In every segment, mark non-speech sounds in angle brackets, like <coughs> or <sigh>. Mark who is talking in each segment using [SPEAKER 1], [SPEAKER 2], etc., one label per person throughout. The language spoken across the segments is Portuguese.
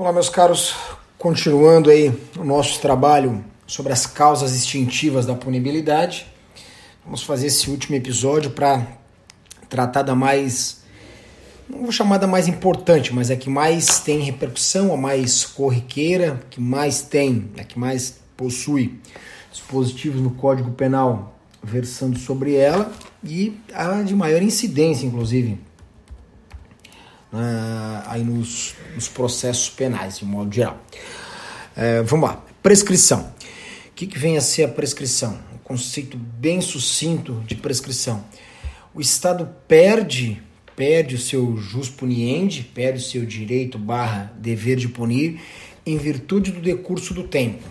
[SPEAKER 1] Olá, meus caros, continuando aí o nosso trabalho sobre as causas extintivas da punibilidade. Vamos fazer esse último episódio para tratar da mais, não vou chamar da mais importante, mas é que mais tem repercussão, a mais corriqueira, que mais tem, a que mais possui dispositivos no Código Penal versando sobre ela e a de maior incidência, inclusive uh, aí nos, nos, processos penais, de modo geral. Uh, vamos lá, prescrição. O que, que vem a ser a prescrição? Um conceito bem sucinto de prescrição. O Estado perde perde o seu jus puniendi, perde o seu direito barra dever de punir em virtude do decurso do tempo.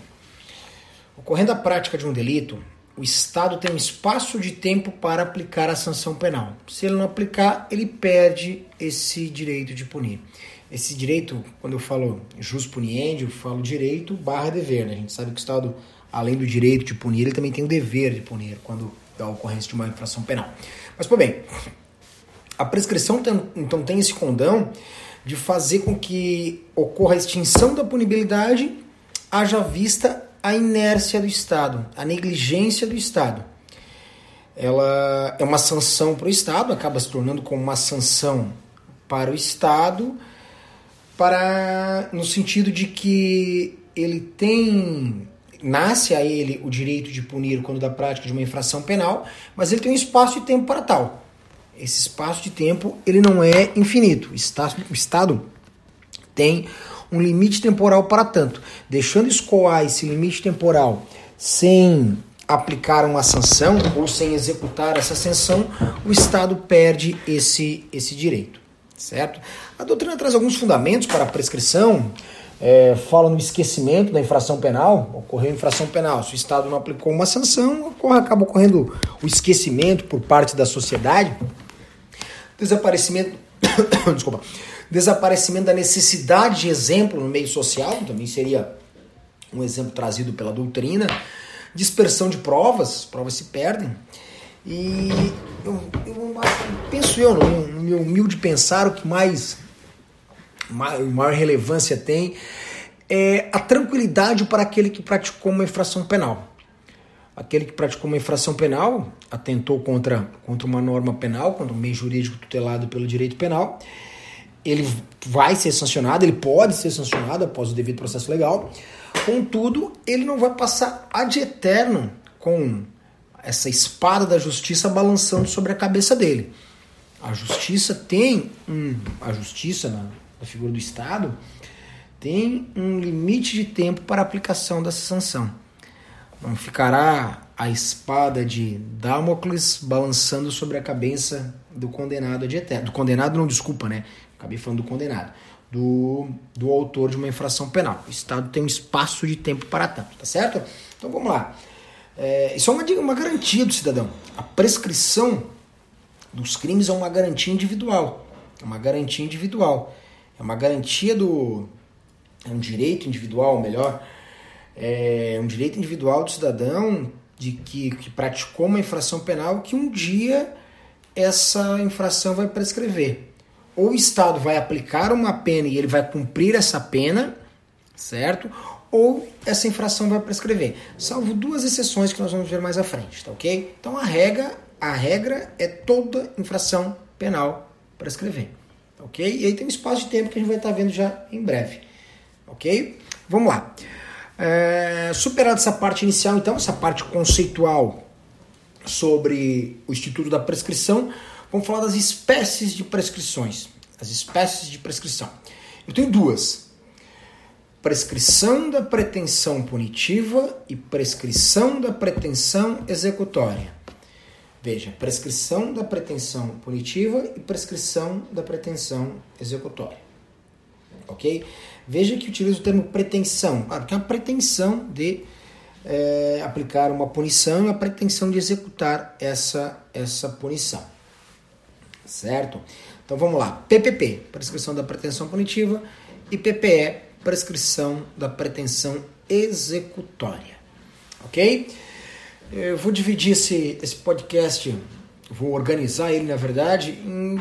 [SPEAKER 1] Ocorrendo a prática de um delito, o Estado tem um espaço de tempo para aplicar a sanção penal. Se ele não aplicar, ele perde esse direito de punir. Esse direito, quando eu falo jus puniendi, eu falo direito barra dever. Né? A gente sabe que o Estado, além do direito de punir, ele também tem o dever de punir quando dá ocorrência de uma infração penal. Mas, por bem, a prescrição então tem esse condão de fazer com que ocorra a extinção da punibilidade, haja vista a inércia do Estado, a negligência do Estado. Ela é uma sanção para o Estado, acaba se tornando como uma sanção para o Estado, para no sentido de que ele tem nasce a ele o direito de punir quando da prática de uma infração penal, mas ele tem um espaço de tempo para tal. Esse espaço de tempo ele não é infinito. O Estado tem um limite temporal para tanto. Deixando escoar esse limite temporal sem aplicar uma sanção ou sem executar essa sanção, o Estado perde esse, esse direito, certo? A doutrina traz alguns fundamentos para a prescrição, é, fala no esquecimento da infração penal, ocorreu infração penal, se o Estado não aplicou uma sanção, ocorre, acaba ocorrendo o esquecimento por parte da sociedade, desaparecimento, <coughs> desculpa, desaparecimento da necessidade de exemplo no meio social, também seria um exemplo trazido pela doutrina, dispersão de provas, provas se perdem. E eu, eu penso eu, no meu humilde pensar, o que mais maior relevância tem é a tranquilidade para aquele que praticou uma infração penal. Aquele que praticou uma infração penal, atentou contra, contra uma norma penal, contra um meio jurídico tutelado pelo direito penal, ele vai ser sancionado, ele pode ser sancionado após o devido processo legal. Contudo, ele não vai passar ad eterno com essa espada da justiça balançando sobre a cabeça dele. A justiça tem um, a justiça na, na figura do Estado tem um limite de tempo para aplicação dessa sanção. Não ficará a espada de Damocles balançando sobre a cabeça do condenado de eterno. Do condenado, não, desculpa, né? Acabei falando do condenado, do, do autor de uma infração penal. O Estado tem um espaço de tempo para tanto, tá certo? Então vamos lá. É, isso é uma, uma garantia do cidadão. A prescrição dos crimes é uma garantia individual. É uma garantia individual. É uma garantia do. É um direito individual, melhor. É um direito individual do cidadão de que, que praticou uma infração penal que um dia essa infração vai prescrever ou o Estado vai aplicar uma pena e ele vai cumprir essa pena, certo? Ou essa infração vai prescrever. Salvo duas exceções que nós vamos ver mais à frente, tá ok? Então a regra, a regra é toda infração penal prescrever, tá ok? E aí tem um espaço de tempo que a gente vai estar vendo já em breve, ok? Vamos lá. É, essa parte inicial, então, essa parte conceitual sobre o Instituto da Prescrição, Vamos falar das espécies de prescrições. As espécies de prescrição. Eu tenho duas: prescrição da pretensão punitiva e prescrição da pretensão executória. Veja, prescrição da pretensão punitiva e prescrição da pretensão executória. Ok? Veja que utilizo o termo pretensão, claro que é a pretensão de é, aplicar uma punição e a pretensão de executar essa, essa punição certo? Então vamos lá. PPP, prescrição da pretensão punitiva, e PPE, prescrição da pretensão executória. Ok? Eu vou dividir esse, esse podcast, vou organizar ele, na verdade, em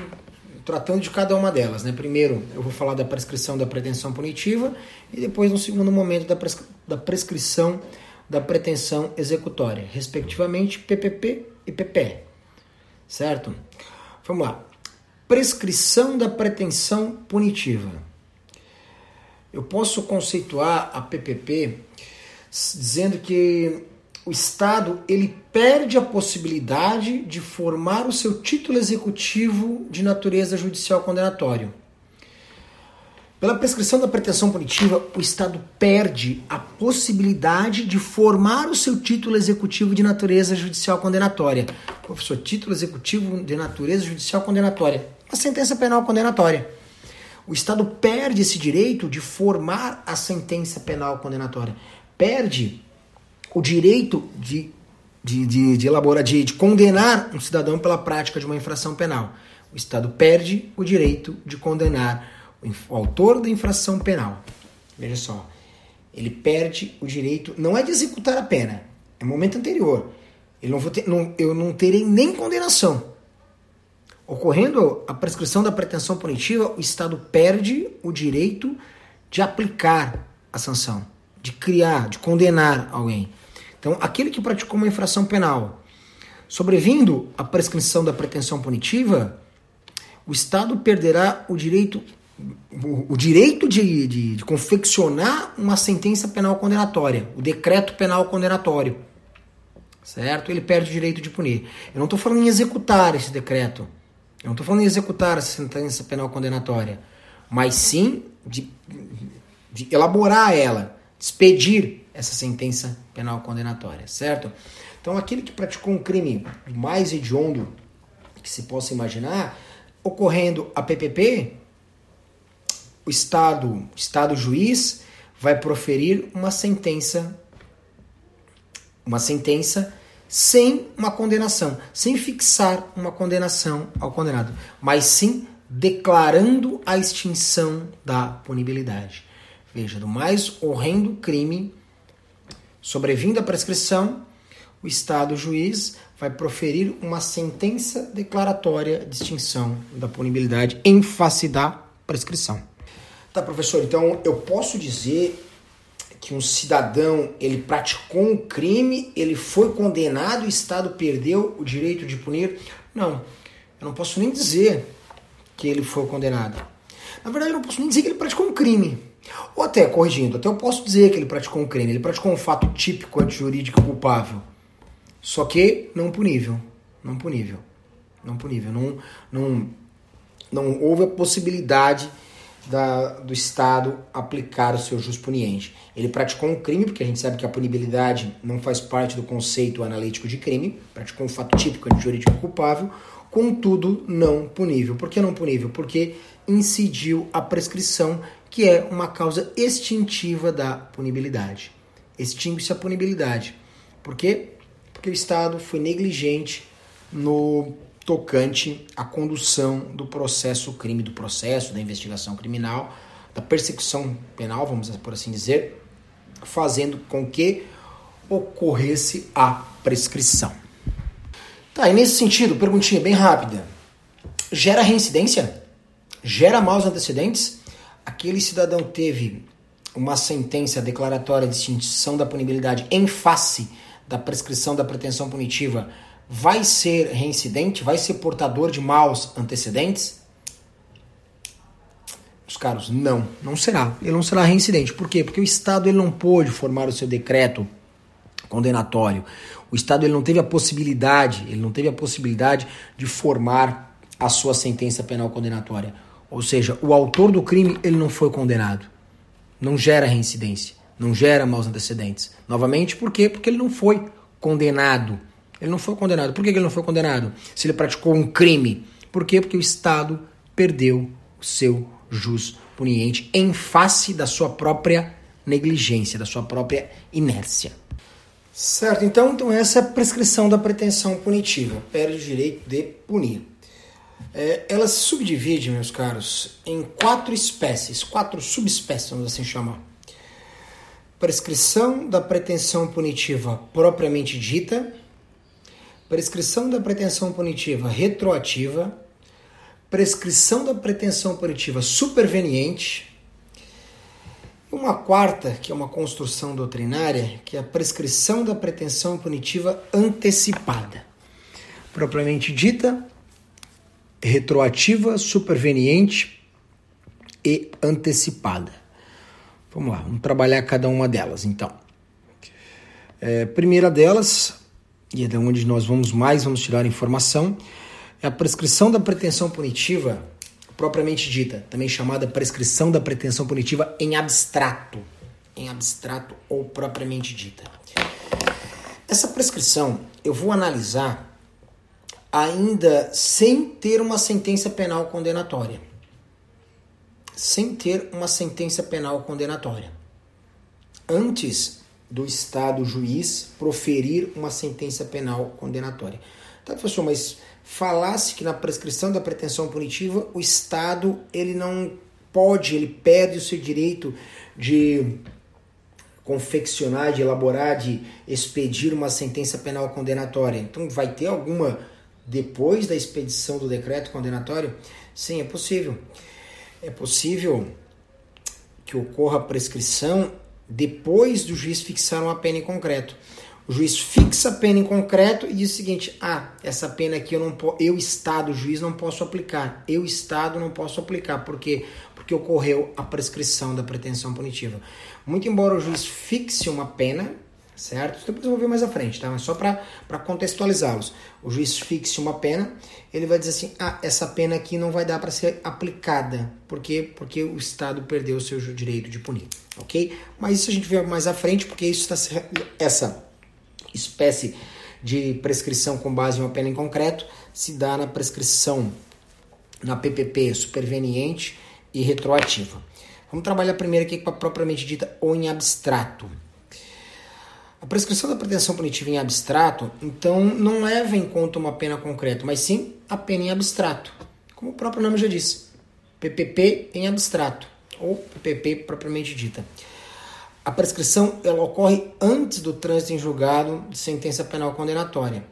[SPEAKER 1] tratando de cada uma delas. Né? Primeiro, eu vou falar da prescrição da pretensão punitiva e depois, no segundo momento, da, prescri da prescrição da pretensão executória, respectivamente PPP e PPE. Certo? Vamos lá. Prescrição da pretensão punitiva. Eu posso conceituar a PPP dizendo que o Estado ele perde a possibilidade de formar o seu título executivo de natureza judicial condenatório. Pela prescrição da pretensão punitiva, o Estado perde a possibilidade de formar o seu título executivo de natureza judicial condenatória. Professor, título executivo de natureza judicial condenatória. Uma sentença penal condenatória. O Estado perde esse direito de formar a sentença penal condenatória. Perde o direito de, de, de, de elaborar, de, de condenar um cidadão pela prática de uma infração penal. O Estado perde o direito de condenar o autor da infração penal, veja só, ele perde o direito, não é de executar a pena, é momento anterior. Não vou ter, não, eu não terei nem condenação. Ocorrendo a prescrição da pretensão punitiva, o Estado perde o direito de aplicar a sanção, de criar, de condenar alguém. Então, aquele que praticou uma infração penal, sobrevindo a prescrição da pretensão punitiva, o Estado perderá o direito o, direito de, de, de, confeccionar uma sentença penal condenatória, o decreto penal condenatório. Certo? Ele perde o direito de punir. Eu não estou falando em executar esse decreto. Eu não estou falando em executar essa sentença penal condenatória. Mas sim de, de elaborar ela, expedir essa sentença penal condenatória. Certo? Então, aquele que praticou um crime mais hediondo que se possa imaginar, ocorrendo a PPP, o Estado, Estado juiz, vai proferir uma sentença, uma sentença sem uma condenação, sem fixar uma condenação ao condenado, mas sim declarando a extinção da punibilidade. Veja, do mais horrendo crime, sobrevindo a prescrição, o Estado juiz vai proferir uma sentença declaratória de extinção da punibilidade em face da prescrição. Tá, professor, então eu posso dizer que um cidadão ele praticou um crime, ele foi condenado, o Estado perdeu o direito de punir? Não, eu não posso nem dizer que ele foi condenado. Na verdade, eu não posso nem dizer que ele praticou um crime. Ou até, corrigindo, até eu posso dizer que ele praticou um crime, ele praticou um fato típico antijurídico culpável. Só que não punível. Não punível. Não punível. Não, não, não houve a possibilidade da, do Estado aplicar o seu jus puniente. Ele praticou um crime, porque a gente sabe que a punibilidade não faz parte do conceito analítico de crime, praticou um fato típico de jurídico culpável, contudo não punível. Por que não punível? Porque incidiu a prescrição, que é uma causa extintiva da punibilidade. Extingue-se a punibilidade. Por quê? Porque o Estado foi negligente no tocante à condução do processo crime, do processo da investigação criminal, da persecução penal, vamos por assim dizer, fazendo com que ocorresse a prescrição. Tá, e nesse sentido, perguntinha bem rápida. Gera reincidência? Gera maus antecedentes? Aquele cidadão teve uma sentença declaratória de extinção da punibilidade em face da prescrição da pretensão punitiva vai ser reincidente, vai ser portador de maus antecedentes? Os caros, não, não será. Ele não será reincidente. Por quê? Porque o Estado ele não pôde formar o seu decreto condenatório. O Estado ele não teve a possibilidade, ele não teve a possibilidade de formar a sua sentença penal condenatória. Ou seja, o autor do crime ele não foi condenado. Não gera reincidência, não gera maus antecedentes. Novamente, por quê? Porque ele não foi condenado. Ele não foi condenado. Por que ele não foi condenado? Se ele praticou um crime. Por quê? Porque o Estado perdeu o seu jus puniente em face da sua própria negligência, da sua própria inércia. Certo, então, então essa é a prescrição da pretensão punitiva. Perde o direito de punir. É, ela se subdivide, meus caros, em quatro espécies, quatro subespécies, vamos assim chamar. Prescrição da pretensão punitiva propriamente dita, prescrição da pretensão punitiva retroativa, prescrição da pretensão punitiva superveniente. E uma quarta, que é uma construção doutrinária, que é a prescrição da pretensão punitiva antecipada. Propriamente dita, retroativa, superveniente e antecipada. Vamos lá, vamos trabalhar cada uma delas então. É, primeira delas, e é de onde nós vamos mais vamos tirar informação, é a prescrição da pretensão punitiva propriamente dita, também chamada prescrição da pretensão punitiva em abstrato, em abstrato ou propriamente dita. Essa prescrição eu vou analisar ainda sem ter uma sentença penal condenatória. Sem ter uma sentença penal condenatória. Antes do Estado juiz proferir uma sentença penal condenatória. Tá, professor, mas falasse que na prescrição da pretensão punitiva o Estado ele não pode, ele perde o seu direito de confeccionar, de elaborar, de expedir uma sentença penal condenatória. Então vai ter alguma depois da expedição do decreto condenatório? Sim, é possível. É possível que ocorra prescrição depois do juiz fixar uma pena em concreto. O juiz fixa a pena em concreto e diz o seguinte: ah, essa pena aqui eu não eu Estado, juiz, não posso aplicar. Eu Estado não posso aplicar. Por quê? Porque ocorreu a prescrição da pretensão punitiva. Muito embora o juiz fixe uma pena, certo? Depois eu vou ver mais à frente, tá? Mas só para contextualizá-los. O juiz fixe uma pena, ele vai dizer assim: ah, essa pena aqui não vai dar para ser aplicada. Por quê? Porque o Estado perdeu o seu direito de punir, ok? Mas isso a gente vê mais à frente, porque isso está essa espécie de prescrição com base em uma pena em concreto se dá na prescrição na PPP superveniente e retroativa. Vamos trabalhar primeiro aqui com a propriamente dita ou em abstrato. A prescrição da pretensão punitiva em abstrato, então, não leva em conta uma pena concreta, mas sim a pena em abstrato, como o próprio nome já diz, PPP em abstrato, ou PPP propriamente dita. A prescrição ela ocorre antes do trânsito em julgado de sentença penal condenatória.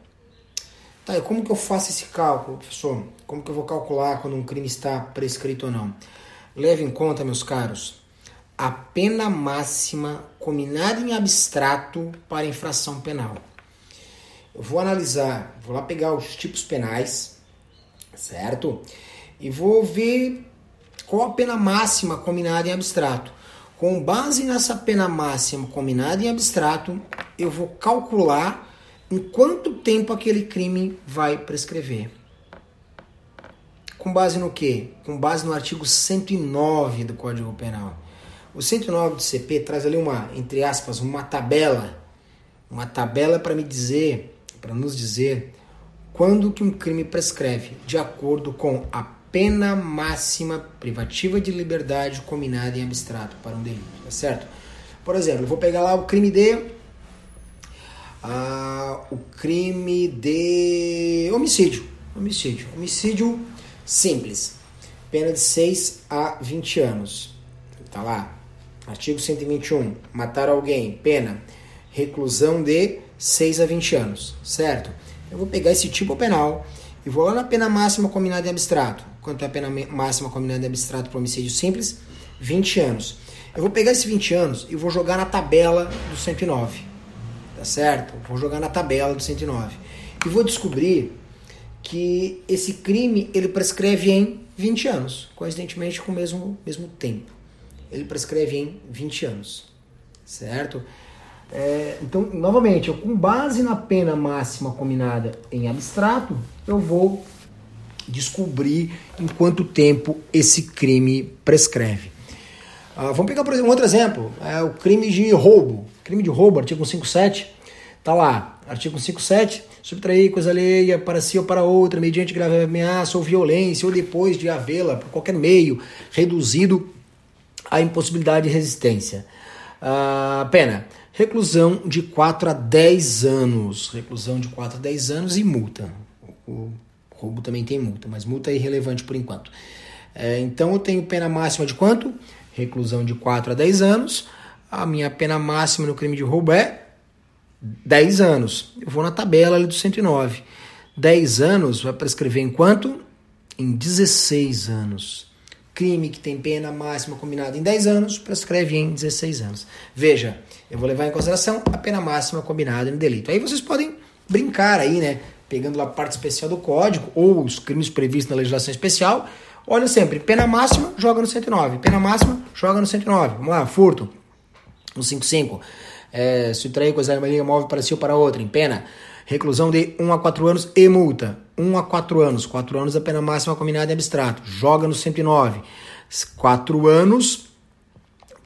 [SPEAKER 1] Tá, e como que eu faço esse cálculo, professor? Como que eu vou calcular quando um crime está prescrito ou não? Leve em conta, meus caros, a pena máxima combinada em abstrato para infração penal. Eu vou analisar, vou lá pegar os tipos penais, certo? E vou ver qual a pena máxima combinada em abstrato. Com base nessa pena máxima combinada em abstrato, eu vou calcular em quanto tempo aquele crime vai prescrever. Com base no quê? Com base no artigo 109 do Código Penal. O 109 do CP traz ali uma, entre aspas, uma tabela, uma tabela para me dizer, para nos dizer quando que um crime prescreve, de acordo com a pena máxima privativa de liberdade combinada em abstrato para um delito, tá certo? Por exemplo, eu vou pegar lá o crime de ah, o crime de homicídio, homicídio, homicídio simples, pena de 6 a 20 anos. Tá lá, Artigo 121. Matar alguém, pena, reclusão de 6 a 20 anos, certo? Eu vou pegar esse tipo penal e vou lá na pena máxima combinada em abstrato. Quanto é a pena máxima combinada em abstrato para homicídio simples? 20 anos. Eu vou pegar esses 20 anos e vou jogar na tabela do 109. Tá certo? Vou jogar na tabela do 109. E vou descobrir que esse crime ele prescreve em 20 anos, coincidentemente com o mesmo, mesmo tempo ele prescreve em 20 anos, certo? É, então, novamente, eu, com base na pena máxima combinada em abstrato, eu vou descobrir em quanto tempo esse crime prescreve. Ah, vamos pegar, por exemplo, um outro exemplo, é o crime de roubo. Crime de roubo, artigo 157, tá lá, artigo 157, subtrair coisa alheia para si ou para outra, mediante grave ameaça ou violência, ou depois de havê-la por qualquer meio, reduzido a impossibilidade de resistência. Uh, pena, reclusão de 4 a 10 anos. Reclusão de 4 a 10 anos e multa. O roubo também tem multa, mas multa é irrelevante por enquanto. É, então eu tenho pena máxima de quanto? Reclusão de 4 a 10 anos. A minha pena máxima no crime de roubo é 10 anos. Eu vou na tabela ali do 109. 10 anos vai prescrever em quanto? em 16 anos. Crime que tem pena máxima combinada em 10 anos, prescreve em 16 anos. Veja, eu vou levar em consideração a pena máxima combinada em delito. Aí vocês podem brincar aí, né? Pegando lá a parte especial do código ou os crimes previstos na legislação especial. Olha sempre, pena máxima, joga no 109. Pena máxima, joga no 109. Vamos lá, furto, no 55. É, subtrair coisa de uma linha móvel para si ou para outra, em pena. Reclusão de 1 a 4 anos e multa. 1 a 4 anos. 4 anos a pena máxima combinada em abstrato. Joga no 109. 4 anos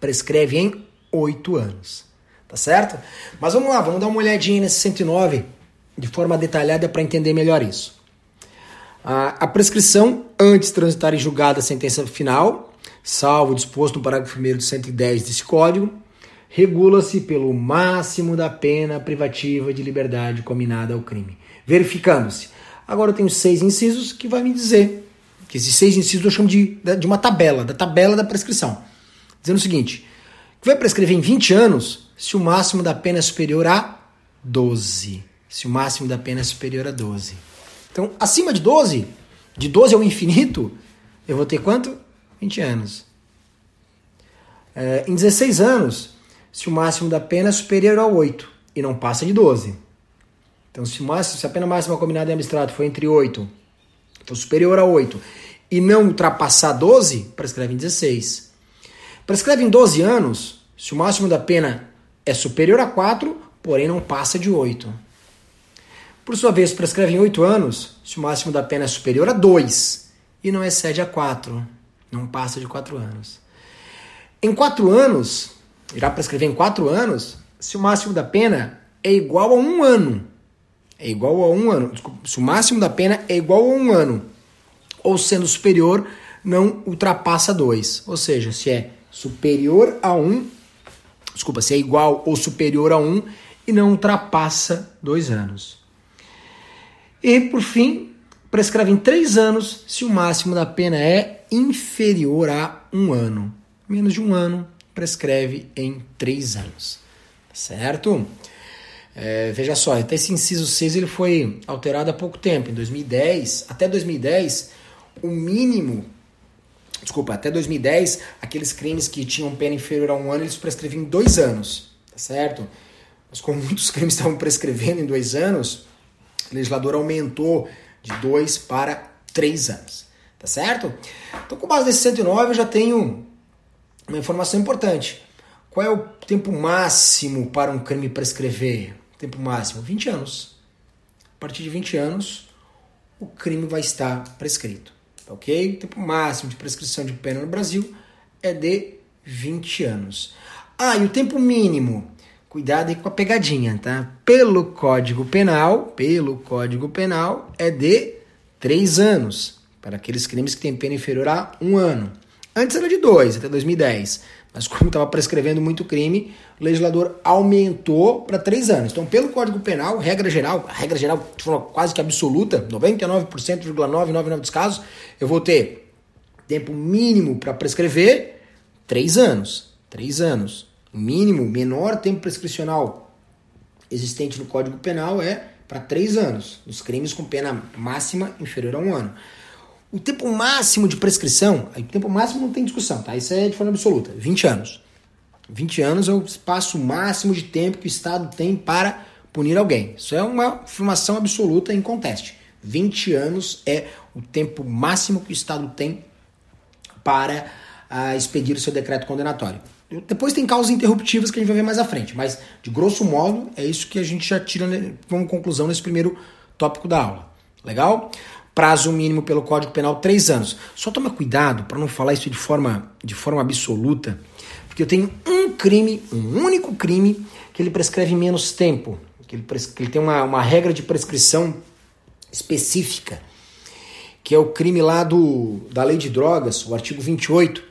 [SPEAKER 1] prescreve em 8 anos. Tá certo? Mas vamos lá, vamos dar uma olhadinha nesse 109 de forma detalhada para entender melhor isso. A, a prescrição antes de transitar em julgada a sentença final, salvo disposto no parágrafo 1 do 110 desse código, regula-se pelo máximo da pena privativa de liberdade combinada ao crime, verificando-se. Agora eu tenho seis incisos que vai me dizer, que esses seis incisos eu chamo de, de uma tabela, da tabela da prescrição, dizendo o seguinte, que vai prescrever em 20 anos se o máximo da pena é superior a 12. Se o máximo da pena é superior a 12. Então, acima de 12, de 12 ao infinito, eu vou ter quanto? 20 anos. É, em 16 anos, se o máximo da pena é superior a 8 e não passa de 12. Então, se, máximo, se a pena máxima combinada em abstrato for entre 8, for superior a 8 e não ultrapassar 12, prescreve em 16. Prescreve em 12 anos, se o máximo da pena é superior a 4, porém não passa de 8. Por sua vez, prescreve em 8 anos, se o máximo da pena é superior a 2 e não excede a 4, não passa de 4 anos. Em 4 anos, irá prescrever em quatro anos se o máximo da pena é igual a um ano. É igual a um ano. Desculpa, se o máximo da pena é igual a um ano. Ou sendo superior, não ultrapassa dois. Ou seja, se é superior a um, desculpa, se é igual ou superior a um e não ultrapassa dois anos. E, por fim, prescreve em três anos se o máximo da pena é inferior a um ano. Menos de um ano, prescreve em três anos. Certo? É, veja só, até esse inciso 6 ele foi alterado há pouco tempo. Em 2010, até 2010, o mínimo. Desculpa, até 2010, aqueles crimes que tinham pena inferior a um ano, eles prescreviam em dois anos. Tá certo? Mas como muitos <laughs> crimes estavam prescrevendo em dois anos, o legislador aumentou de dois para três anos. Tá certo? Então, com base nesse 109, eu já tenho uma informação importante. Qual é o tempo máximo para um crime prescrever? Tempo máximo, 20 anos. A partir de 20 anos, o crime vai estar prescrito. Tá ok? O tempo máximo de prescrição de pena no Brasil é de 20 anos. Ah, e o tempo mínimo. Cuidado aí com a pegadinha, tá? Pelo Código Penal, pelo Código Penal, é de 3 anos. Para aqueles crimes que têm pena inferior a um ano. Antes era de 2, até 2010. Mas como estava prescrevendo muito crime, o legislador aumentou para 3 anos. Então, pelo Código Penal, regra geral, regra geral de forma quase que absoluta, 99,999 dos casos, eu vou ter tempo mínimo para prescrever 3 anos. 3 anos. O mínimo, menor tempo prescricional existente no Código Penal é para 3 anos, nos crimes com pena máxima inferior a um ano. O tempo máximo de prescrição, o tempo máximo não tem discussão, tá? Isso é de forma absoluta, 20 anos. 20 anos é o espaço máximo de tempo que o Estado tem para punir alguém. Isso é uma afirmação absoluta em conteste. 20 anos é o tempo máximo que o Estado tem para uh, expedir o seu decreto condenatório. Depois tem causas interruptivas que a gente vai ver mais à frente, mas de grosso modo é isso que a gente já tira como conclusão nesse primeiro tópico da aula. Legal? Prazo mínimo pelo Código Penal, três anos. Só toma cuidado para não falar isso de forma, de forma absoluta, porque eu tenho um crime, um único crime, que ele prescreve menos tempo, que ele, que ele tem uma, uma regra de prescrição específica, que é o crime lá do, da lei de drogas, o artigo 28,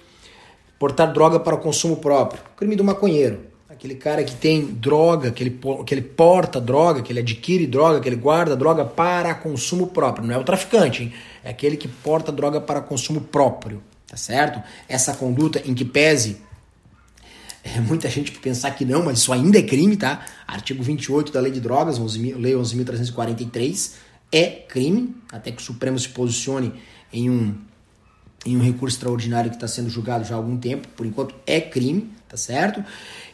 [SPEAKER 1] portar droga para o consumo próprio, crime do maconheiro aquele cara que tem droga, que ele, que ele porta droga, que ele adquire droga, que ele guarda droga para consumo próprio. Não é o traficante, hein? é aquele que porta droga para consumo próprio, tá certo? Essa conduta em que pese é, muita gente pensar que não, mas isso ainda é crime, tá? Artigo 28 da Lei de Drogas, 11, Lei 11.343, é crime, até que o Supremo se posicione em um, em um recurso extraordinário que está sendo julgado já há algum tempo, por enquanto é crime, tá certo?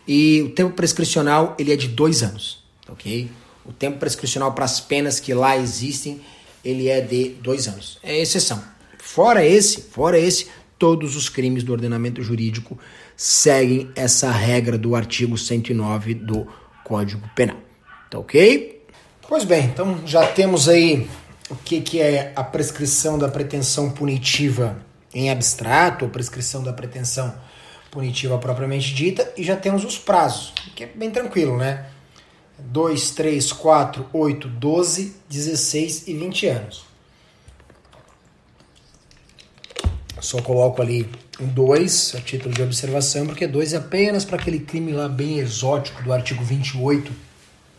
[SPEAKER 1] E o tempo prescricional ele é de dois anos, ok? O tempo prescricional para as penas que lá existem ele é de dois anos, é exceção. Fora esse, fora esse, todos os crimes do ordenamento jurídico seguem essa regra do artigo 109 do Código Penal. Tá ok? Pois bem, então já temos aí o que, que é a prescrição da pretensão punitiva em abstrato, ou prescrição da pretensão punitiva propriamente dita, e já temos os prazos, que é bem tranquilo, né? 2, 3, 4, 8, 12, 16 e 20 anos. Só coloco ali um 2 a título de observação, porque 2 é apenas para aquele crime lá bem exótico do artigo 28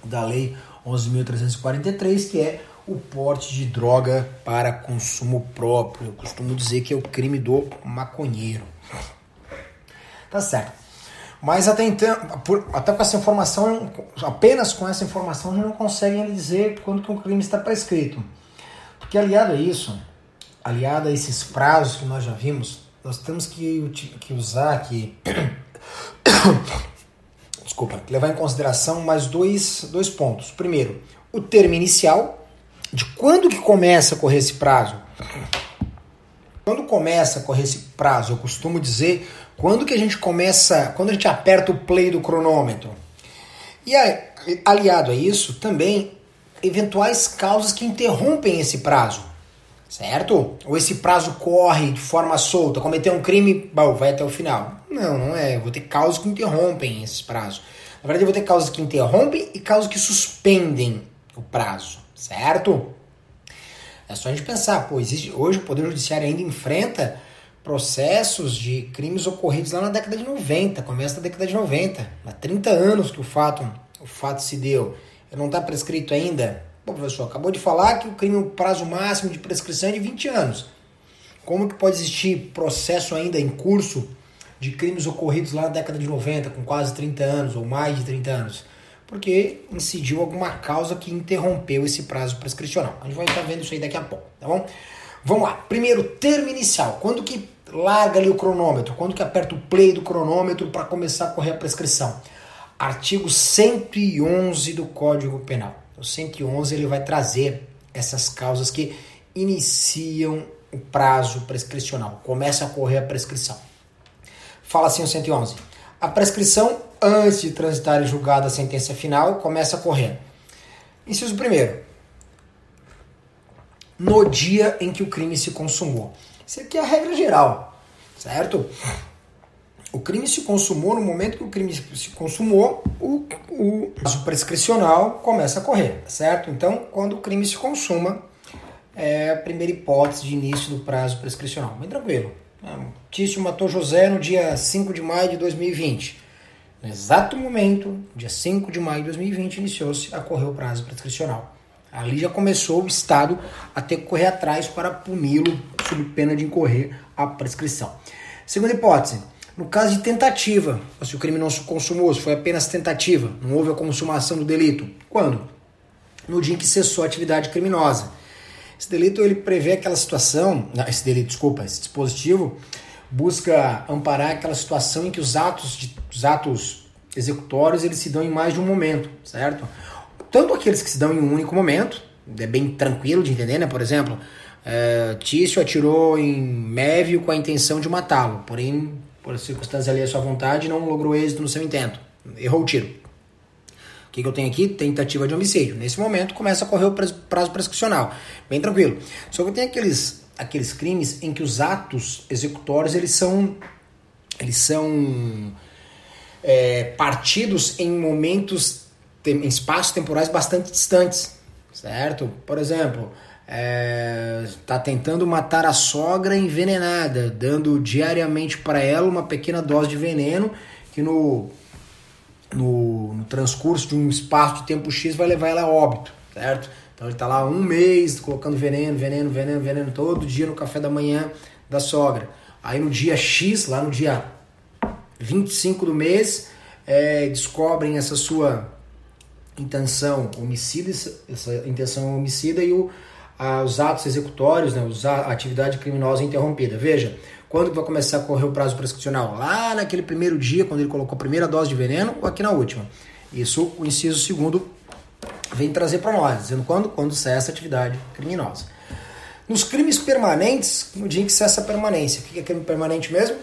[SPEAKER 1] da Lei 11.343, que é o porte de droga para consumo próprio. Eu costumo dizer que é o crime do maconheiro. Tá certo. Mas até então, por, até com essa informação, apenas com essa informação, não consegue dizer quando que um crime está prescrito. Porque aliado a isso, aliado a esses prazos que nós já vimos, nós temos que, que usar aqui. <coughs> Desculpa, levar em consideração mais dois, dois pontos. Primeiro, o termo inicial, de quando que começa a correr esse prazo. <coughs> Quando começa a correr esse prazo, eu costumo dizer quando que a gente começa, quando a gente aperta o play do cronômetro. E aliado a isso, também eventuais causas que interrompem esse prazo certo? Ou esse prazo corre de forma solta, cometer um crime, bom, vai até o final. Não, não é. Eu vou ter causas que interrompem esses prazos. Na verdade, eu vou ter causas que interrompem e causas que suspendem o prazo, certo? É só a gente pensar, pô, existe, hoje o Poder Judiciário ainda enfrenta processos de crimes ocorridos lá na década de 90, começo da década de 90, há 30 anos que o fato, o fato se deu. Não está prescrito ainda, Pô, professor, acabou de falar que o crime, o prazo máximo de prescrição é de 20 anos. Como que pode existir processo ainda em curso de crimes ocorridos lá na década de 90, com quase 30 anos ou mais de 30 anos? Porque incidiu alguma causa que interrompeu esse prazo prescricional. A gente vai estar vendo isso aí daqui a pouco, tá bom? Vamos lá. Primeiro, termo inicial. Quando que larga ali o cronômetro? Quando que aperta o play do cronômetro para começar a correr a prescrição? Artigo 111 do Código Penal. O 111 ele vai trazer essas causas que iniciam o prazo prescricional, começa a correr a prescrição. Fala assim o 111. A prescrição, antes de transitar e julgada a sentença final, começa a correr. Inciso primeiro. No dia em que o crime se consumou. Isso aqui é a regra geral, certo? O crime se consumou no momento que o crime se consumou, o, o prazo prescricional começa a correr, certo? Então, quando o crime se consuma, é a primeira hipótese de início do prazo prescricional. Bem tranquilo. Tício matou José no dia 5 de maio de 2020. No exato momento, dia 5 de maio de 2020, iniciou-se a correr o prazo prescricional. Ali já começou o Estado a ter que correr atrás para puni-lo sob pena de incorrer a prescrição. Segunda hipótese, no caso de tentativa, se o crime não se consumou, se foi apenas tentativa, não houve a consumação do delito. Quando? No dia em que cessou a atividade criminosa. Esse delito ele prevê aquela situação, esse delito, desculpa, esse dispositivo busca amparar aquela situação em que os atos, de, os atos executórios eles se dão em mais de um momento, certo? Tanto aqueles que se dão em um único momento, é bem tranquilo de entender, né? Por exemplo, é, Tício atirou em Mévio com a intenção de matá-lo, porém por circunstância ali a sua vontade, não logrou êxito no seu intento. Errou o tiro. O que, que eu tenho aqui? Tentativa de homicídio. Nesse momento começa a correr o prazo prescricional. Bem tranquilo. Só que tenho aqueles, aqueles crimes em que os atos executórios eles são, eles são é, partidos em momentos, em espaços temporais bastante distantes. Certo? Por exemplo, está é, tentando matar a sogra envenenada, dando diariamente para ela uma pequena dose de veneno que no, no, no, transcurso de um espaço de tempo X vai levar ela a óbito, certo? Então ele está lá um mês colocando veneno, veneno, veneno, veneno todo dia no café da manhã da sogra. Aí no dia X, lá no dia 25 do mês, é, descobrem essa sua intenção homicida, essa intenção homicida e o os atos executórios, né, a atividade criminosa interrompida. Veja, quando vai começar a correr o prazo prescricional? Lá naquele primeiro dia, quando ele colocou a primeira dose de veneno, ou aqui na última? Isso o inciso segundo vem trazer para nós, dizendo quando? Quando cessa a atividade criminosa. Nos crimes permanentes, no dia em que cessa a permanência. O que é crime permanente mesmo?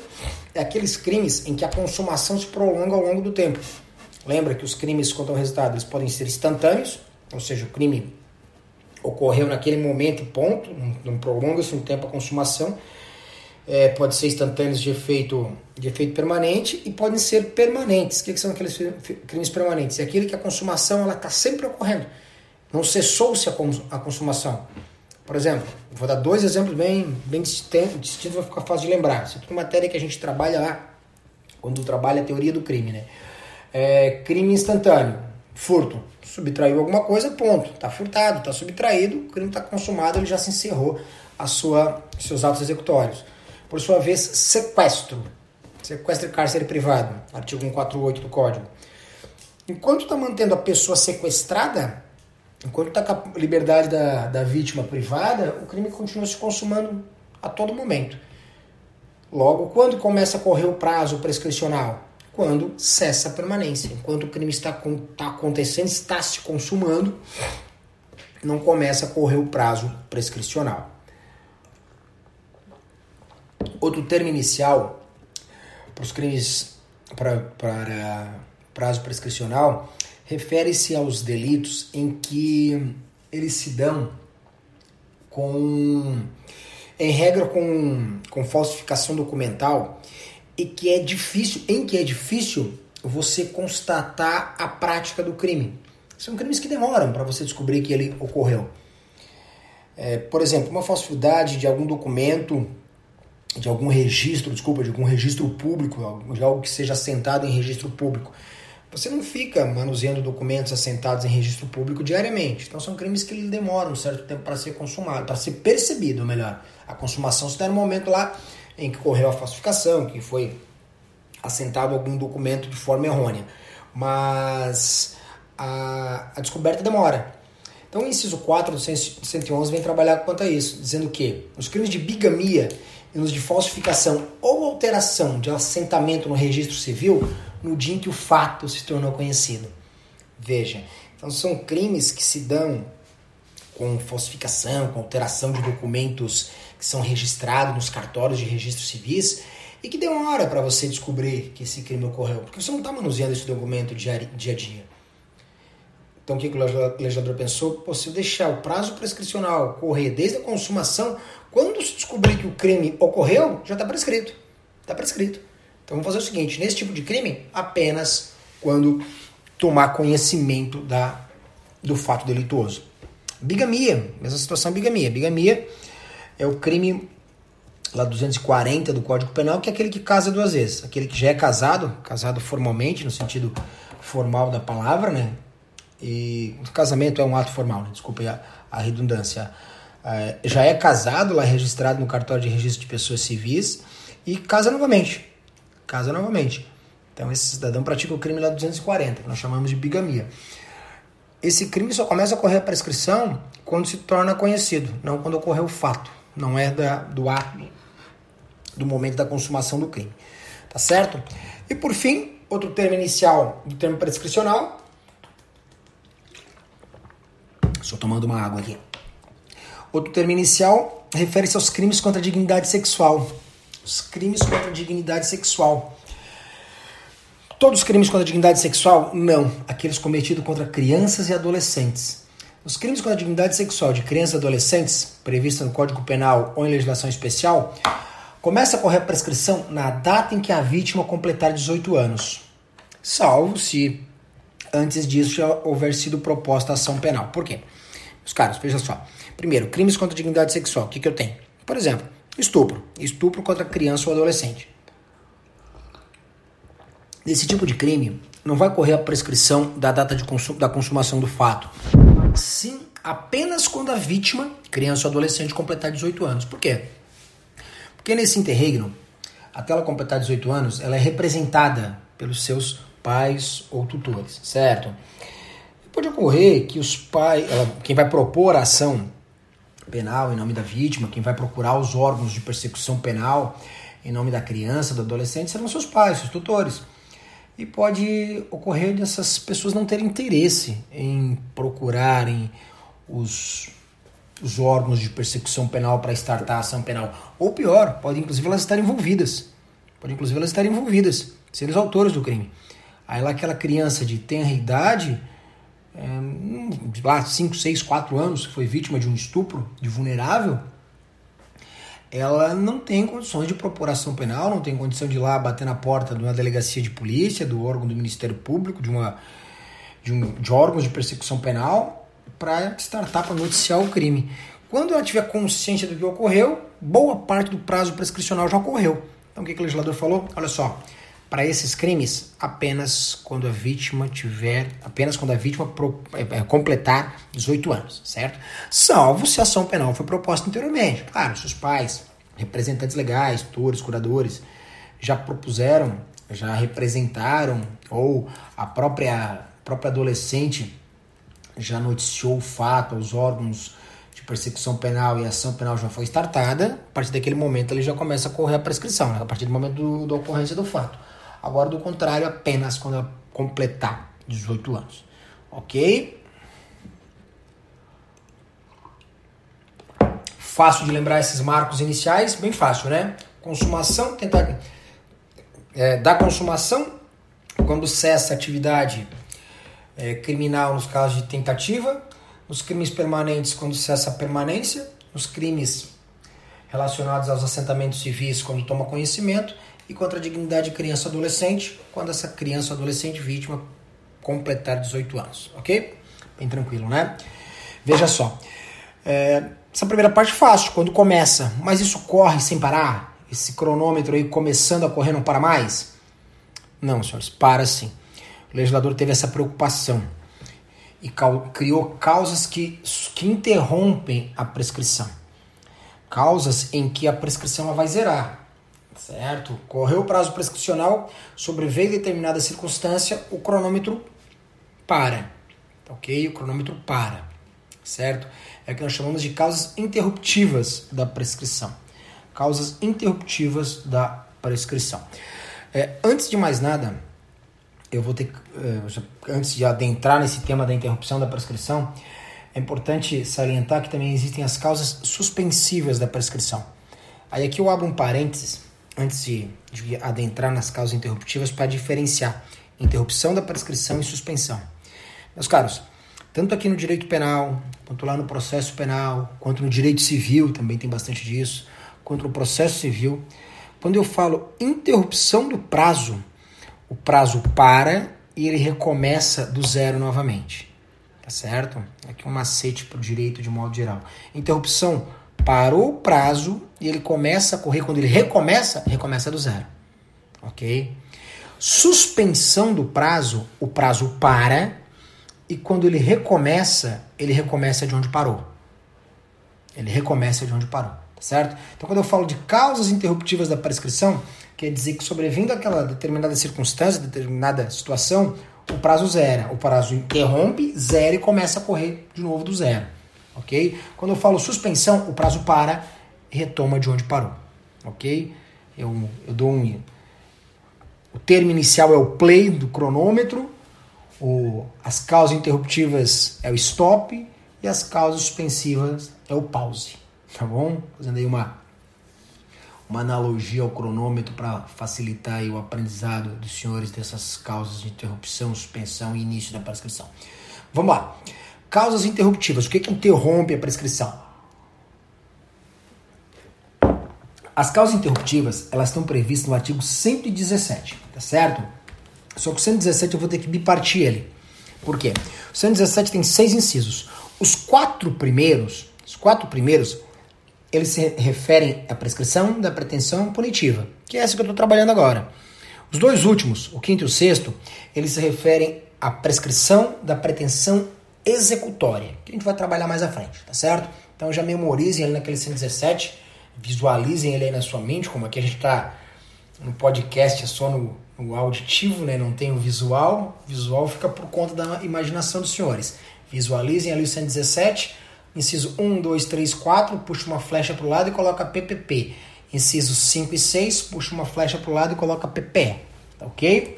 [SPEAKER 1] É aqueles crimes em que a consumação se prolonga ao longo do tempo. Lembra que os crimes, quanto ao resultado, eles podem ser instantâneos, ou seja, o crime ocorreu naquele momento ponto, não prolonga-se um tempo a consumação, é, pode ser instantâneos de efeito, de efeito permanente e podem ser permanentes. O que, que são aqueles crimes permanentes? É aquele que a consumação ela está sempre ocorrendo. Não cessou-se a, a consumação. Por exemplo, vou dar dois exemplos bem, bem distintos, vai ficar fácil de lembrar. Isso é uma matéria que a gente trabalha lá, quando trabalha a teoria do crime. Né? É, crime instantâneo, furto. Subtraiu alguma coisa, ponto. Está furtado, está subtraído, o crime está consumado, ele já se encerrou a sua, seus atos executórios. Por sua vez, sequestro. Sequestro e cárcere privado, artigo 148 do Código. Enquanto está mantendo a pessoa sequestrada, enquanto está com a liberdade da, da vítima privada, o crime continua se consumando a todo momento. Logo, quando começa a correr o prazo prescricional? Quando cessa a permanência. Enquanto o crime está, está acontecendo, está se consumando, não começa a correr o prazo prescricional. Outro termo inicial para os crimes para, para prazo prescricional refere-se aos delitos em que eles se dão com em regra com, com falsificação documental e que é difícil, em que é difícil você constatar a prática do crime. São crimes que demoram para você descobrir que ele ocorreu. É, por exemplo, uma falsidade de algum documento de algum registro, desculpa, de algum registro público, de algo que seja assentado em registro público. Você não fica manuseando documentos assentados em registro público diariamente. Então são crimes que demoram um certo tempo para ser consumado, para ser percebido, melhor. A consumação se dá no momento lá em que ocorreu a falsificação, que foi assentado algum documento de forma errônea. Mas a, a descoberta demora. Então o inciso 4 do 111 vem trabalhar quanto a isso, dizendo que os crimes de bigamia nos de falsificação ou alteração de assentamento no registro civil no dia em que o fato se tornou conhecido. Veja, então são crimes que se dão com falsificação, com alteração de documentos que são registrados nos cartórios de registros civis e que demora para você descobrir que esse crime ocorreu, porque você não está manuseando esse documento dia, dia a dia. Então o que o legislador pensou? Pô, se eu deixar o prazo prescricional correr desde a consumação, quando se descobrir que o crime ocorreu, já está prescrito. Está prescrito. Então vamos fazer o seguinte: nesse tipo de crime, apenas quando tomar conhecimento da, do fato delituoso. Bigamia, mesma situação bigamia. Bigamia é o crime lá 240 do Código Penal, que é aquele que casa duas vezes. Aquele que já é casado, casado formalmente, no sentido formal da palavra, né? E casamento é um ato formal, né? desculpa a, a redundância. É, já é casado, lá é registrado no cartório de registro de pessoas civis e casa novamente. Casa novamente. Então esse cidadão pratica o crime lá 240, que nós chamamos de bigamia. Esse crime só começa a ocorrer a prescrição quando se torna conhecido, não quando ocorreu o fato. Não é da, do ato, do momento da consumação do crime. Tá certo? E por fim, outro termo inicial do termo prescricional Estou tomando uma água aqui. Outro termo inicial refere-se aos crimes contra a dignidade sexual. Os crimes contra a dignidade sexual. Todos os crimes contra a dignidade sexual? Não. Aqueles cometidos contra crianças e adolescentes. Os crimes contra a dignidade sexual de crianças e adolescentes, previstos no Código Penal ou em legislação especial, começa a correr a prescrição na data em que a vítima completar 18 anos, salvo se antes disso já houver sido proposta ação penal. Por quê? Os caras, veja só. Primeiro, crimes contra a dignidade sexual. O que, que eu tenho? Por exemplo, estupro. Estupro contra criança ou adolescente. Nesse tipo de crime, não vai correr a prescrição da data de consum da consumação do fato. Sim, apenas quando a vítima, criança ou adolescente, completar 18 anos. Por quê? Porque nesse interregno, até ela completar 18 anos, ela é representada pelos seus pais ou tutores, certo? Pode ocorrer que os pais, quem vai propor a ação penal em nome da vítima, quem vai procurar os órgãos de persecução penal em nome da criança, do adolescente, serão seus pais, seus tutores. E pode ocorrer dessas pessoas não terem interesse em procurarem os, os órgãos de persecução penal para startar a ação penal. Ou pior, pode inclusive elas estarem envolvidas. Pode inclusive elas estarem envolvidas, serem os autores do crime. Aí lá aquela criança de tenra idade, é, lá 5, 6, 4 anos, que foi vítima de um estupro de vulnerável, ela não tem condições de propuração penal, não tem condição de ir lá bater na porta de uma delegacia de polícia, do órgão do Ministério Público, de, uma, de, um, de órgãos de persecução penal, para startar, para noticiar o crime. Quando ela tiver consciência do que ocorreu, boa parte do prazo prescricional já ocorreu. Então o que, que o legislador falou? Olha só, para esses crimes, apenas quando a vítima tiver, apenas quando a vítima pro, é, é, completar 18 anos, certo? Salvo se a ação penal foi proposta anteriormente. Claro, seus pais, representantes legais, tutores, curadores, já propuseram, já representaram, ou a própria, própria adolescente já noticiou o fato aos órgãos de persecução penal e a ação penal já foi startada, a partir daquele momento ele já começa a correr a prescrição, né? a partir do momento da ocorrência do fato. Agora, do contrário, apenas quando ela completar 18 anos. Ok? Fácil de lembrar esses marcos iniciais? Bem fácil, né? Consumação, tentar. É, da consumação, quando cessa a atividade é, criminal nos casos de tentativa, nos crimes permanentes, quando cessa a permanência, nos crimes relacionados aos assentamentos civis, quando toma conhecimento, e contra a dignidade de criança adolescente, quando essa criança adolescente vítima completar 18 anos, ok? Bem tranquilo, né? Veja só, é, essa primeira parte é fácil, quando começa, mas isso corre sem parar? Esse cronômetro aí começando a correr não para mais? Não, senhores, para sim. O legislador teve essa preocupação e criou causas que, que interrompem a prescrição. Causas em que a prescrição vai zerar. Certo? Correu o prazo prescricional, sobreveio determinada circunstância, o cronômetro para. Ok? O cronômetro para. Certo? É o que nós chamamos de causas interruptivas da prescrição. Causas interruptivas da prescrição. É, antes de mais nada, eu vou ter é, antes de adentrar nesse tema da interrupção da prescrição, é importante salientar que também existem as causas suspensivas da prescrição. Aí aqui eu abro um parênteses antes de, de adentrar nas causas interruptivas, para diferenciar interrupção da prescrição e suspensão. Meus caros, tanto aqui no direito penal, quanto lá no processo penal, quanto no direito civil, também tem bastante disso, quanto no processo civil, quando eu falo interrupção do prazo, o prazo para e ele recomeça do zero novamente. Tá certo? Aqui um macete para o direito de modo geral. Interrupção parou o prazo e ele começa a correr. Quando ele recomeça, recomeça do zero. Ok? Suspensão do prazo, o prazo para e quando ele recomeça, ele recomeça de onde parou. Ele recomeça de onde parou, tá certo? Então, quando eu falo de causas interruptivas da prescrição, quer dizer que sobrevindo aquela determinada circunstância, determinada situação, o prazo zera. O prazo interrompe, zera e começa a correr de novo do zero ok? Quando eu falo suspensão, o prazo para retoma de onde parou, ok? Eu, eu dou um... O termo inicial é o play do cronômetro, o, as causas interruptivas é o stop e as causas suspensivas é o pause, tá bom? Fazendo aí uma, uma analogia ao cronômetro para facilitar o aprendizado dos senhores dessas causas de interrupção, suspensão e início da prescrição. Vamos lá. Causas interruptivas. O que, que interrompe a prescrição? As causas interruptivas, elas estão previstas no artigo 117, tá certo? Só que o 117 eu vou ter que bipartir ele. Por quê? O 117 tem seis incisos. Os quatro primeiros, os quatro primeiros, eles se referem à prescrição da pretensão punitiva, que é essa que eu estou trabalhando agora. Os dois últimos, o quinto e o sexto, eles se referem à prescrição da pretensão executória, que a gente vai trabalhar mais à frente, tá certo? Então já memorizem ele naquele 117, visualizem ele aí na sua mente, como aqui a gente está no podcast é só no, no, auditivo, né? não tem o visual, o visual fica por conta da imaginação dos senhores. Visualizem ali o 117, Inciso 1, 2, 3, 4, puxa uma flecha para o lado e coloca PPP. Incisos 5 e 6, puxa uma flecha para o lado e coloca PPE. Tá ok?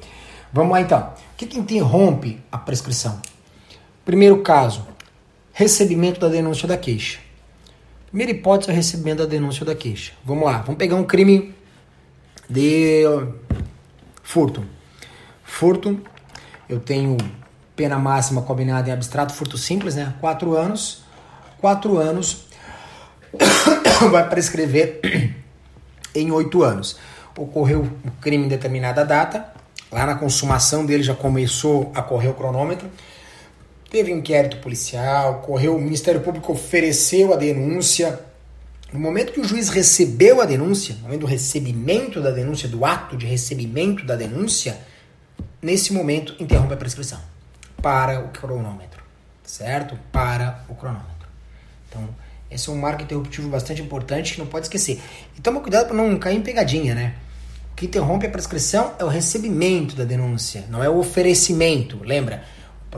[SPEAKER 1] Vamos lá então. O que, que interrompe a prescrição? Primeiro caso, recebimento da denúncia da queixa. Primeira hipótese é o recebimento da denúncia da queixa. Vamos lá, vamos pegar um crime de furto. Furto, eu tenho pena máxima combinada em abstrato, furto simples, né? Quatro anos. Quatro anos <coughs> vai prescrever <coughs> em oito anos. Ocorreu o crime em determinada data, lá na consumação dele já começou a correr o cronômetro. Teve inquérito policial, correu, o Ministério Público ofereceu a denúncia. No momento que o juiz recebeu a denúncia, no momento do recebimento da denúncia, do ato de recebimento da denúncia, nesse momento interrompe a prescrição para o cronômetro, certo? Para o cronômetro. Então, esse é um marco interruptivo bastante importante que não pode esquecer. E toma cuidado para não cair em pegadinha, né? O que interrompe a prescrição é o recebimento da denúncia, não é o oferecimento. Lembra?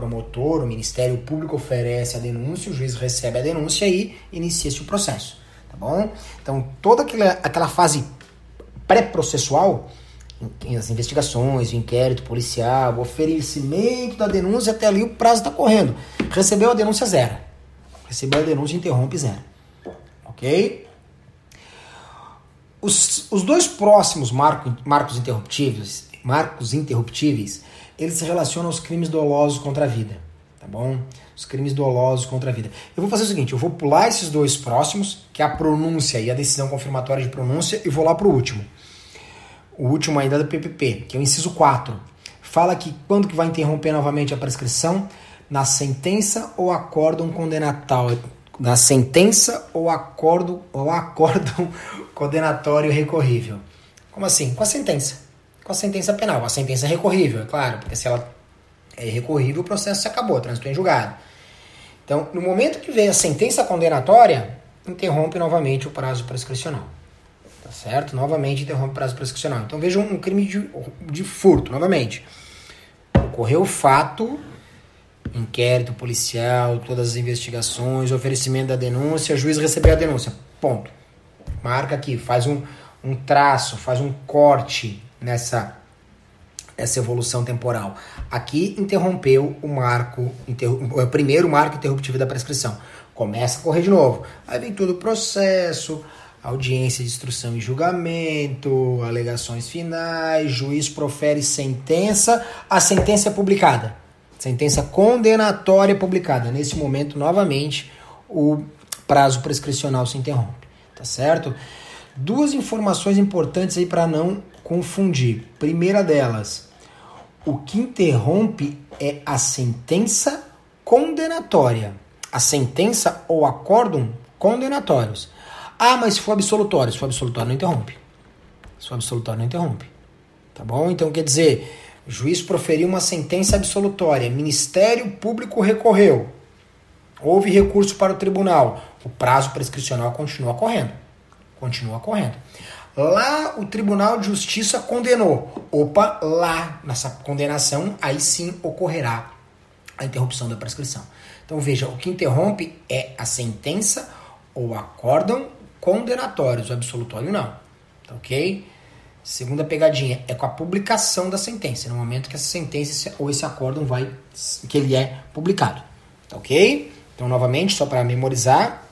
[SPEAKER 1] Promotor, o Ministério Público oferece a denúncia, o juiz recebe a denúncia e inicia-se o processo. Tá bom? Então, toda aquela, aquela fase pré-processual, as investigações, o inquérito policial, o oferecimento da denúncia, até ali o prazo está correndo. Recebeu a denúncia zero. Recebeu a denúncia, interrompe zero. Ok? Os, os dois próximos marco, marcos interruptíveis, marcos interruptíveis, eles se relacionam aos crimes dolosos contra a vida, tá bom? Os crimes dolosos contra a vida. Eu vou fazer o seguinte, eu vou pular esses dois próximos, que é a pronúncia e a decisão confirmatória de pronúncia, e vou lá para o último. O último ainda é do PPP, que é o inciso 4. Fala que quando que vai interromper novamente a prescrição? na sentença ou acórdão condenatório, na sentença ou acordo ou acórdão <laughs> condenatório recorrível. Como assim? Com a sentença. Com a sentença penal. A sentença é recorrível, é claro, porque se ela é recorrível, o processo se acabou, transitou em julgado. Então, no momento que veio a sentença condenatória, interrompe novamente o prazo prescricional. Tá certo? Novamente interrompe o prazo prescricional. Então, veja um crime de, de furto, novamente. Ocorreu o fato inquérito policial, todas as investigações, oferecimento da denúncia, juiz recebeu a denúncia. Ponto. Marca aqui, faz um, um traço, faz um corte nessa essa evolução temporal. Aqui interrompeu o marco, o primeiro marco interruptivo da prescrição. Começa a correr de novo. Aí vem todo o processo, audiência de instrução e julgamento, alegações finais, juiz profere sentença, a sentença é publicada. Sentença condenatória publicada. Nesse momento, novamente, o prazo prescricional se interrompe. Tá certo? Duas informações importantes aí para não confundir. Primeira delas, o que interrompe é a sentença condenatória. A sentença ou acórdão condenatórios. Ah, mas se for absolutório, se for absolutório não interrompe. Se for absolutório não interrompe. Tá bom? Então quer dizer, o juiz proferiu uma sentença absolutória. Ministério Público recorreu. Houve recurso para o tribunal. O prazo prescricional continua correndo. Continua correndo. Lá o Tribunal de Justiça condenou. Opa, lá nessa condenação, aí sim ocorrerá a interrupção da prescrição. Então veja, o que interrompe é a sentença ou acórdão condenatórios, o absolutório não. Tá ok? Segunda pegadinha é com a publicação da sentença, no momento que essa sentença ou esse acórdão vai que ele é publicado. Tá ok? Então, novamente, só para memorizar,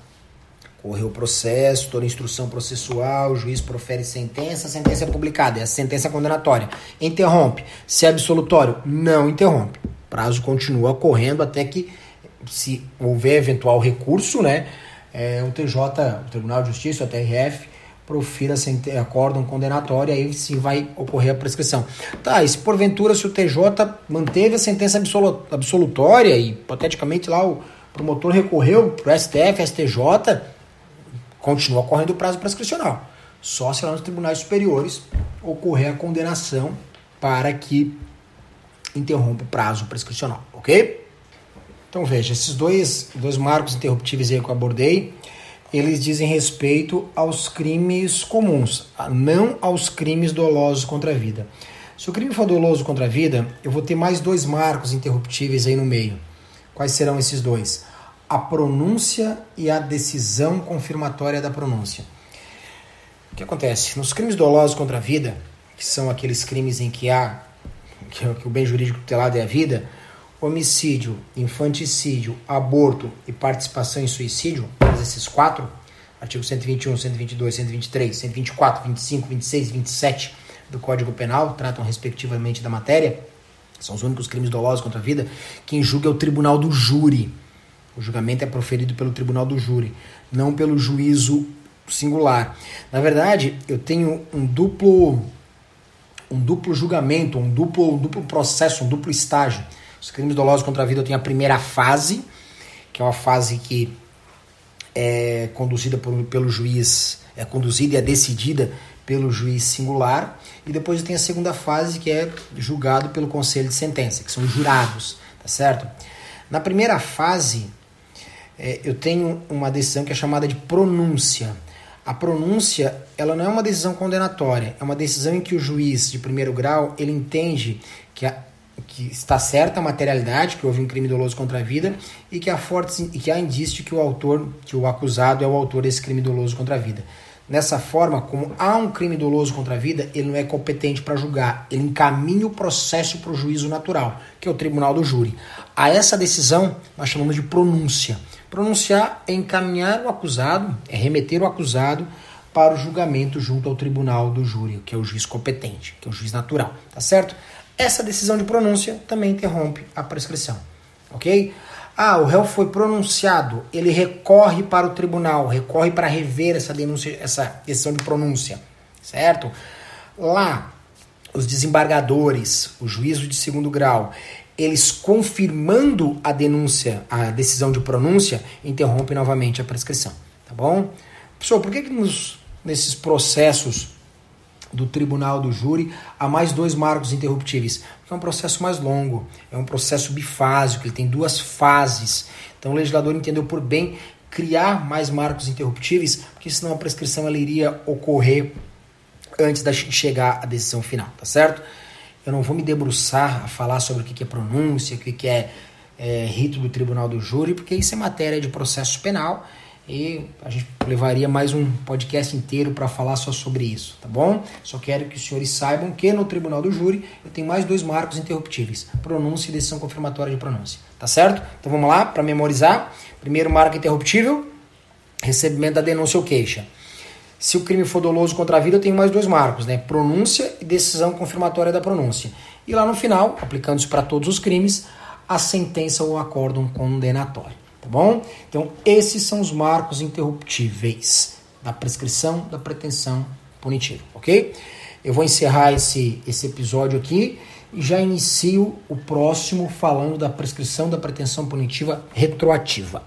[SPEAKER 1] correu o processo, toda instrução processual, o juiz profere sentença, a sentença é publicada, é a sentença condenatória. Interrompe. Se é absolutório, não interrompe. O prazo continua correndo até que, se houver eventual recurso, né, é, o TJ, o Tribunal de Justiça, o TRF, profira acórdão condenatório, aí sim vai ocorrer a prescrição. Tá, e se porventura se o TJ manteve a sentença absolutória e hipoteticamente lá o promotor recorreu para o STF, STJ, continua correndo o prazo prescricional. Só se lá nos tribunais superiores ocorrer a condenação para que interrompa o prazo prescricional, ok? Então veja, esses dois, dois marcos interruptíveis aí que eu abordei, eles dizem respeito aos crimes comuns, não aos crimes dolosos contra a vida. Se o crime for doloso contra a vida, eu vou ter mais dois marcos interruptíveis aí no meio. Quais serão esses dois? A pronúncia e a decisão confirmatória da pronúncia. O que acontece? Nos crimes dolosos contra a vida, que são aqueles crimes em que há que, que o bem jurídico tutelado é a vida, homicídio, infanticídio, aborto e participação em suicídio, esses quatro, artigo 121, 122, 123, 124, 25, 26 e 27 do Código Penal, tratam respectivamente da matéria, são os únicos crimes dolosos contra a vida, quem julga é o tribunal do júri. O julgamento é proferido pelo tribunal do júri, não pelo juízo singular. Na verdade, eu tenho um duplo um duplo julgamento, um duplo, um duplo processo, um duplo estágio. Os crimes dolosos contra a vida eu tenho a primeira fase, que é uma fase que é conduzida por, pelo juiz, é conduzida e é decidida pelo juiz singular, e depois eu tenho a segunda fase, que é julgado pelo conselho de sentença, que são os jurados, tá certo? Na primeira fase, é, eu tenho uma decisão que é chamada de pronúncia. A pronúncia, ela não é uma decisão condenatória, é uma decisão em que o juiz de primeiro grau, ele entende que a, que está certa a materialidade, que houve um crime doloso contra a vida e que há fortes e que há indício que o autor, que o acusado é o autor desse crime doloso contra a vida. Nessa forma, como há um crime doloso contra a vida, ele não é competente para julgar, ele encaminha o processo para o juízo natural, que é o tribunal do júri. A essa decisão nós chamamos de pronúncia. Pronunciar é encaminhar o acusado, é remeter o acusado para o julgamento junto ao tribunal do júri, que é o juiz competente, que é o juiz natural, tá certo? Essa decisão de pronúncia também interrompe a prescrição, ok? Ah, o réu foi pronunciado, ele recorre para o tribunal, recorre para rever essa denúncia, essa decisão de pronúncia, certo? Lá, os desembargadores, o juízo de segundo grau, eles confirmando a denúncia, a decisão de pronúncia, interrompem novamente a prescrição, tá bom? Pessoal, por que, que nos, nesses processos do tribunal do júri há mais dois marcos interruptíveis. Porque é um processo mais longo, é um processo bifásico, ele tem duas fases. Então o legislador entendeu por bem criar mais marcos interruptíveis, porque senão a prescrição ela iria ocorrer antes da chegar à decisão final, tá certo? Eu não vou me debruçar a falar sobre o que é pronúncia, o que é, é rito do tribunal do júri, porque isso é matéria de processo penal e a gente levaria mais um podcast inteiro para falar só sobre isso, tá bom? Só quero que os senhores saibam que no tribunal do júri eu tenho mais dois marcos interruptíveis: pronúncia e decisão confirmatória de pronúncia, tá certo? Então vamos lá para memorizar. Primeiro marco interruptível: recebimento da denúncia ou queixa. Se o crime for doloso contra a vida, eu tenho mais dois marcos, né? Pronúncia e decisão confirmatória da pronúncia. E lá no final, aplicando isso para todos os crimes, a sentença ou acórdão condenatório tá bom? Então, esses são os marcos interruptíveis da prescrição da pretensão punitiva, ok? Eu vou encerrar esse, esse episódio aqui e já inicio o próximo falando da prescrição da pretensão punitiva retroativa.